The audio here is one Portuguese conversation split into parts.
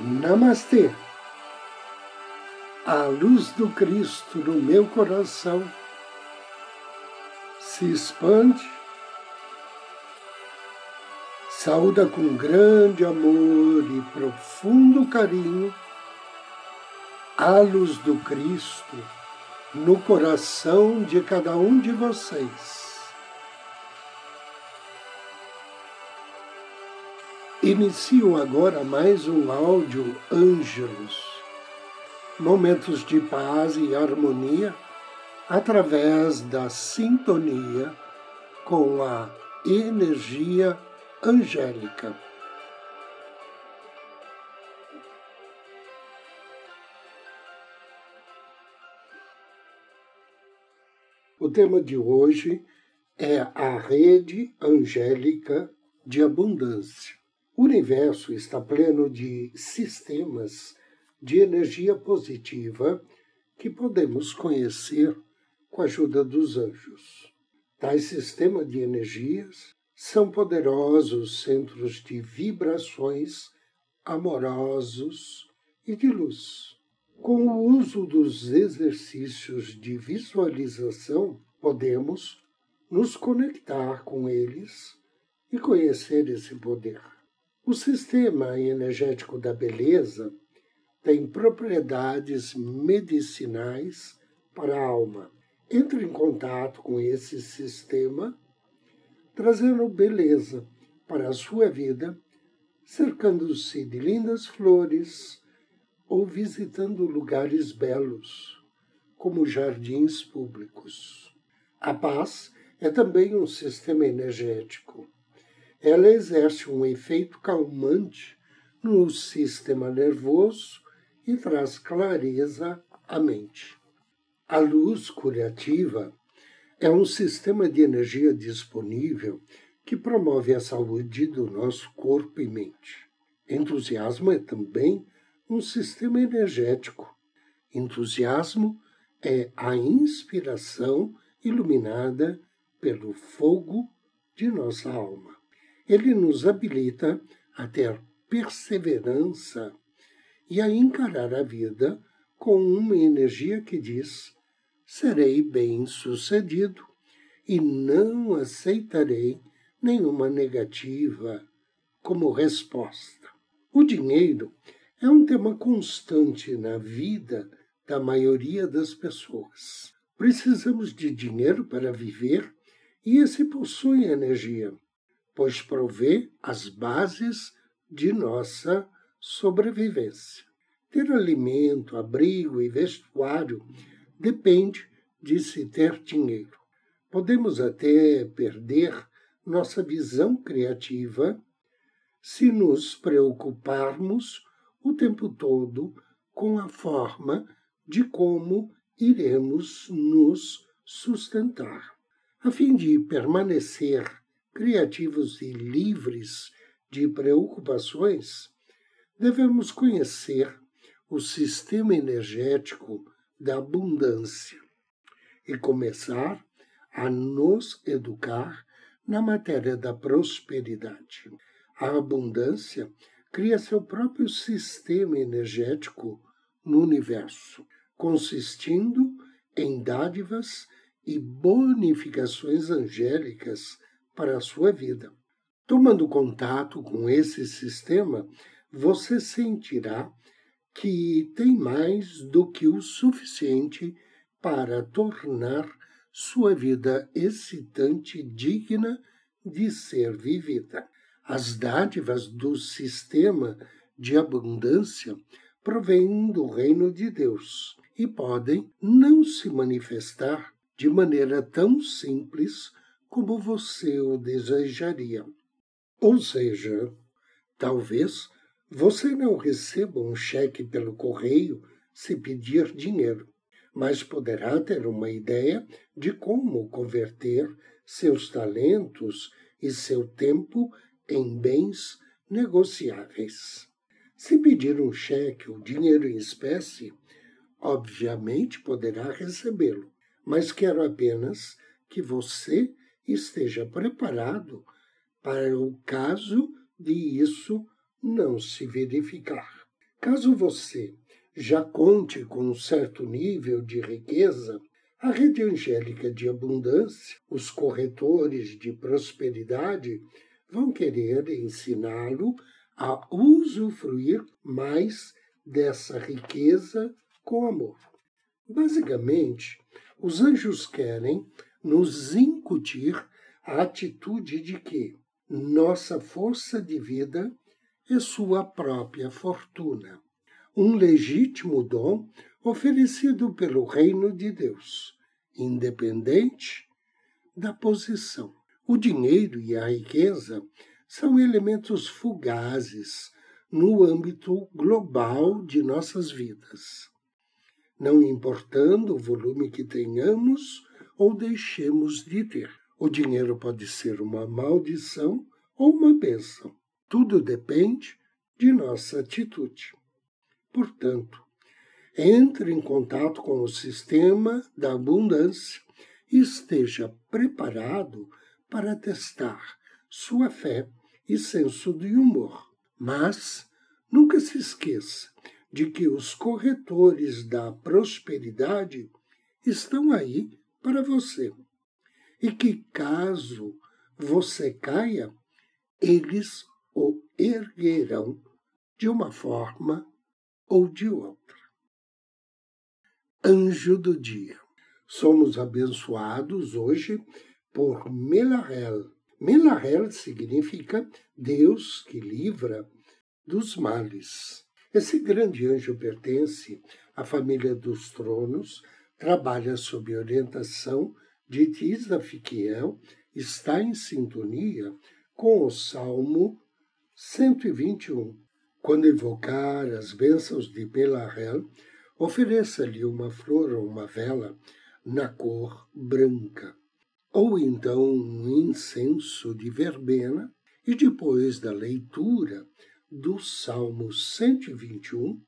Namastê! A luz do Cristo no meu coração se expande, saúda com grande amor e profundo carinho a luz do Cristo no coração de cada um de vocês. Inicio agora mais um áudio Ângelos, momentos de paz e harmonia através da sintonia com a energia angélica. O tema de hoje é a rede angélica de abundância. O universo está pleno de sistemas de energia positiva que podemos conhecer com a ajuda dos anjos. Tais sistemas de energias são poderosos centros de vibrações amorosos e de luz. Com o uso dos exercícios de visualização, podemos nos conectar com eles e conhecer esse poder. O sistema energético da beleza tem propriedades medicinais para a alma. Entre em contato com esse sistema, trazendo beleza para a sua vida, cercando-se de lindas flores ou visitando lugares belos, como jardins públicos. A paz é também um sistema energético ela exerce um efeito calmante no sistema nervoso e traz clareza à mente. A luz curativa é um sistema de energia disponível que promove a saúde do nosso corpo e mente. Entusiasmo é também um sistema energético. Entusiasmo é a inspiração iluminada pelo fogo de nossa alma ele nos habilita a ter perseverança e a encarar a vida com uma energia que diz: serei bem-sucedido e não aceitarei nenhuma negativa como resposta. O dinheiro é um tema constante na vida da maioria das pessoas. Precisamos de dinheiro para viver e esse possui energia pois provê as bases de nossa sobrevivência. Ter alimento, abrigo e vestuário depende de se ter dinheiro. Podemos até perder nossa visão criativa se nos preocuparmos o tempo todo com a forma de como iremos nos sustentar. A fim de permanecer criativos e livres de preocupações, devemos conhecer o sistema energético da abundância e começar a nos educar na matéria da prosperidade. A abundância cria seu próprio sistema energético no universo, consistindo em dádivas e bonificações angélicas para a sua vida. Tomando contato com esse sistema, você sentirá que tem mais do que o suficiente para tornar sua vida excitante digna de ser vivida. As dádivas do sistema de abundância provêm do reino de Deus e podem não se manifestar de maneira tão simples como você o desejaria. Ou seja, talvez você não receba um cheque pelo correio se pedir dinheiro, mas poderá ter uma ideia de como converter seus talentos e seu tempo em bens negociáveis. Se pedir um cheque ou dinheiro em espécie, obviamente poderá recebê-lo, mas quero apenas que você esteja preparado para o caso de isso não se verificar. Caso você já conte com um certo nível de riqueza, a rede angélica de abundância, os corretores de prosperidade, vão querer ensiná-lo a usufruir mais dessa riqueza com amor. Basicamente, os anjos querem nos incutir a atitude de que nossa força de vida é sua própria fortuna, um legítimo dom oferecido pelo reino de Deus, independente da posição. O dinheiro e a riqueza são elementos fugazes no âmbito global de nossas vidas, não importando o volume que tenhamos ou deixemos de ter. O dinheiro pode ser uma maldição ou uma bênção. Tudo depende de nossa atitude. Portanto, entre em contato com o sistema da abundância e esteja preparado para testar sua fé e senso de humor. Mas nunca se esqueça de que os corretores da prosperidade estão aí para você. E que caso você caia, eles o erguerão de uma forma ou de outra. Anjo do dia. Somos abençoados hoje por Melahel. Melahel significa Deus que livra dos males. Esse grande anjo pertence à família dos tronos, trabalha sob orientação de Tisa Fiquiel, está em sintonia com o Salmo 121. Quando invocar as bênçãos de Pelahel, ofereça-lhe uma flor ou uma vela na cor branca, ou então um incenso de verbena, e depois da leitura do Salmo 121,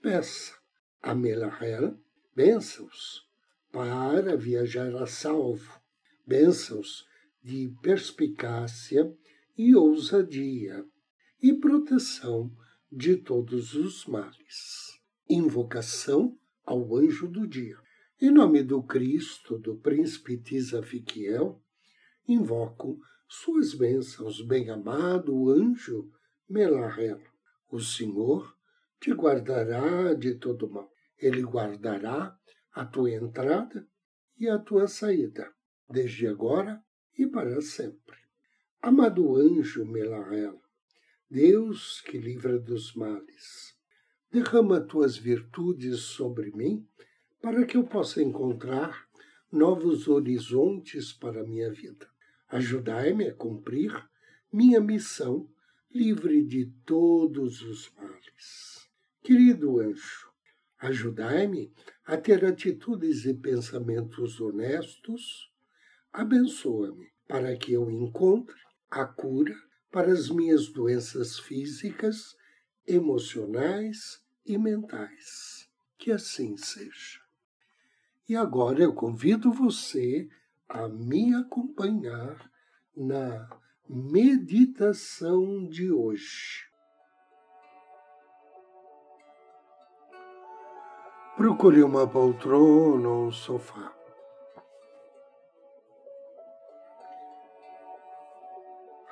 peça a Melahel bênçãos para viajar a salvo, bênçãos de perspicácia e ousadia e proteção de todos os males. Invocação ao anjo do dia. Em nome do Cristo, do príncipe Tisafiquiel, invoco suas bênçãos, bem-amado anjo Melahel, o Senhor te guardará de todo mal. Ele guardará a tua entrada e a tua saída, desde agora e para sempre. Amado anjo Melahel, Deus que livra dos males, derrama tuas virtudes sobre mim para que eu possa encontrar novos horizontes para a minha vida. Ajudai-me a cumprir minha missão livre de todos os males. Querido anjo, ajudai-me a ter atitudes e pensamentos honestos. Abençoa-me para que eu encontre a cura para as minhas doenças físicas, emocionais e mentais. Que assim seja. E agora eu convido você a me acompanhar na meditação de hoje. Procure uma poltrona ou um sofá.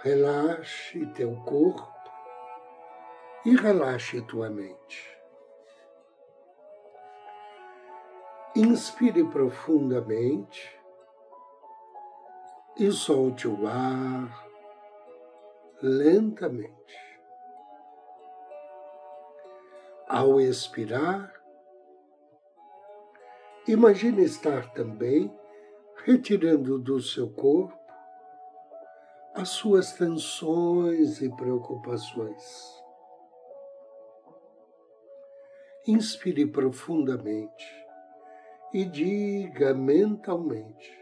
Relaxe teu corpo e relaxe tua mente. Inspire profundamente e solte o ar lentamente. Ao expirar, imagine estar também retirando do seu corpo as suas tensões e preocupações. Inspire profundamente e diga mentalmente: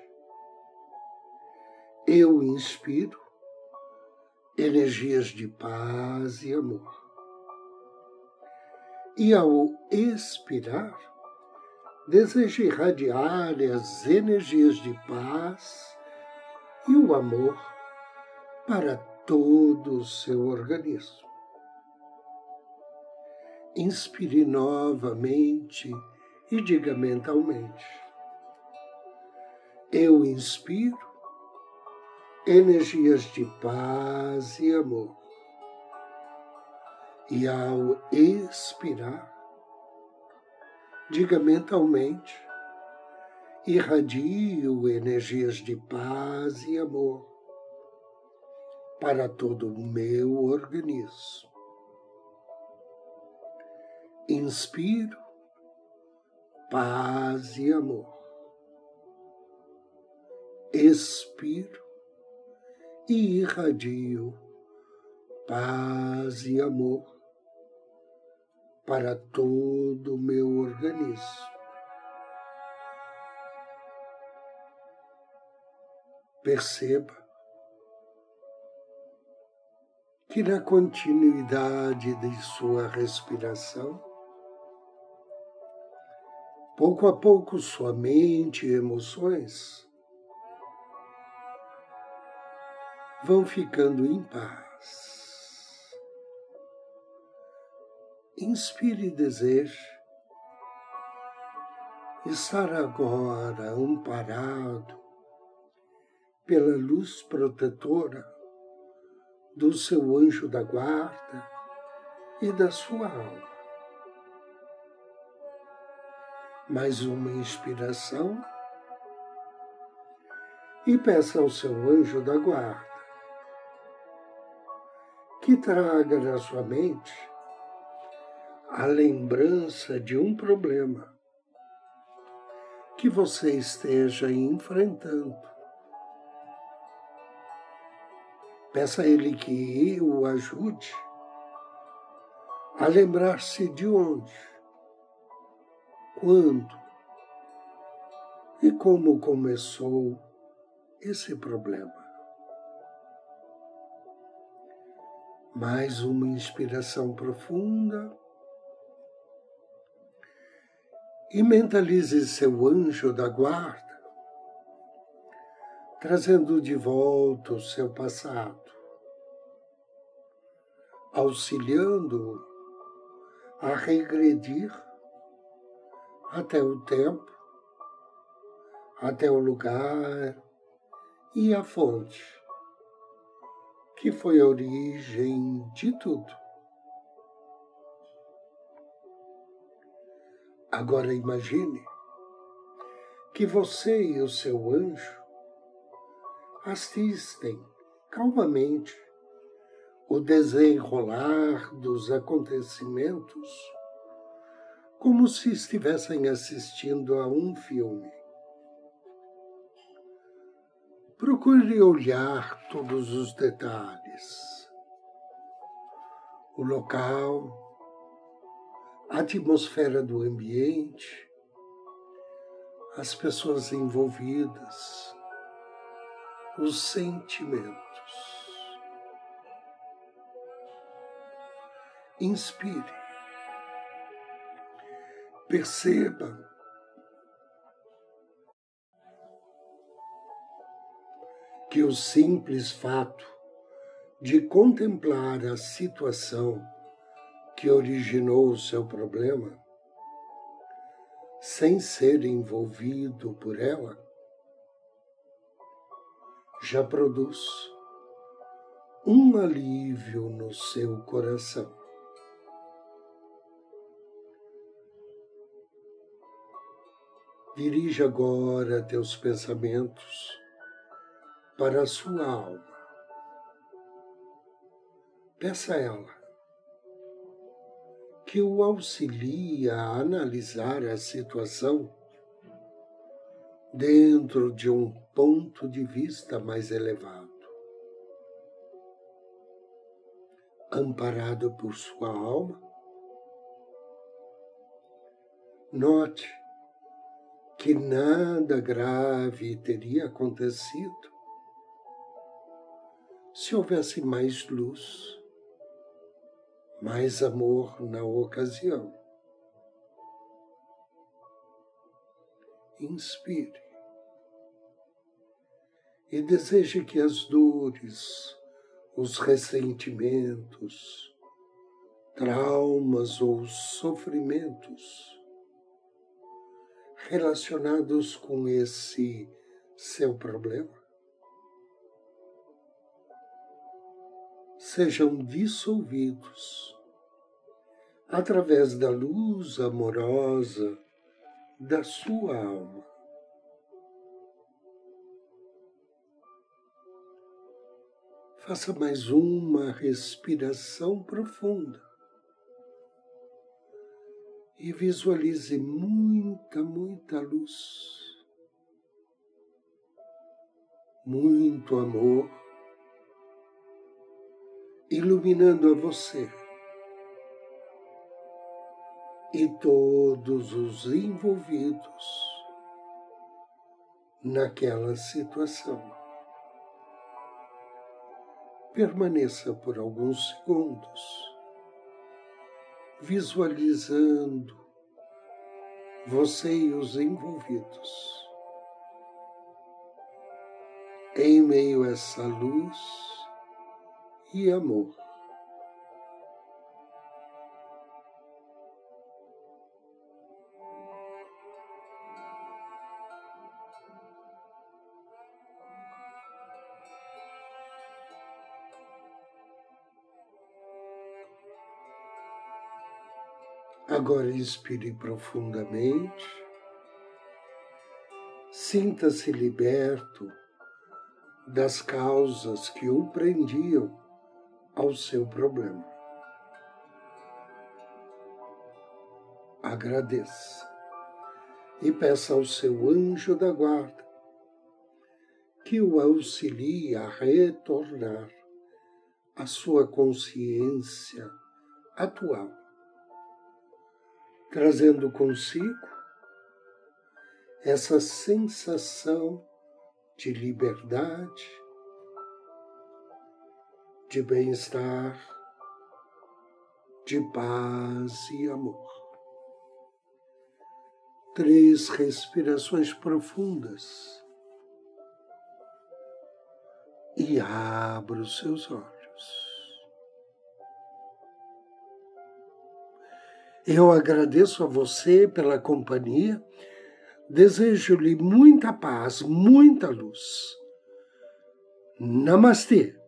Eu inspiro energias de paz e amor. E ao expirar, deseje irradiar as energias de paz e o amor para todo o seu organismo. Inspire novamente e diga mentalmente: Eu inspiro energias de paz e amor. E ao expirar, diga mentalmente: irradio energias de paz e amor para todo o meu organismo. Inspiro paz e amor. Expiro e irradio paz e amor para todo o meu organismo. Perceba que na continuidade de sua respiração, pouco a pouco sua mente e emoções vão ficando em paz. Inspire e deseje estar agora amparado pela luz protetora do seu anjo da guarda e da sua alma. Mais uma inspiração e peça ao seu anjo da guarda que traga na sua mente a lembrança de um problema que você esteja enfrentando Peça a Ele que o ajude a lembrar-se de onde, quando e como começou esse problema. Mais uma inspiração profunda. E mentalize seu anjo da guarda trazendo de volta o seu passado, auxiliando a regredir até o tempo, até o lugar e a fonte, que foi a origem de tudo. Agora imagine que você e o seu anjo assistem calmamente o desenrolar dos acontecimentos como se estivessem assistindo a um filme. Procure olhar todos os detalhes. O local, a atmosfera do ambiente, as pessoas envolvidas, os sentimentos. Inspire. Perceba que o simples fato de contemplar a situação que originou o seu problema, sem ser envolvido por ela, já produz um alívio no seu coração. Dirija agora teus pensamentos para a sua alma. Peça a ela que o auxilie a analisar a situação dentro de um ponto de vista mais elevado. Amparado por sua alma, note que nada grave teria acontecido se houvesse mais luz, mais amor na ocasião. inspire e deseje que as dores, os ressentimentos, traumas ou sofrimentos relacionados com esse seu problema sejam dissolvidos. Através da luz amorosa da sua alma. Faça mais uma respiração profunda. E visualize muita, muita luz, muito amor iluminando a você e todos os envolvidos naquela situação. Permaneça por alguns segundos visualizando você e os envolvidos em meio a essa luz e amor. Agora inspire profundamente. Sinta-se liberto das causas que o prendiam ao seu problema. Agradeça e peça ao seu anjo da guarda que o auxilie a retornar à sua consciência atual trazendo consigo essa sensação de liberdade, de bem-estar, de paz e amor. Três respirações profundas e abra os seus olhos. Eu agradeço a você pela companhia, desejo-lhe muita paz, muita luz. Namastê.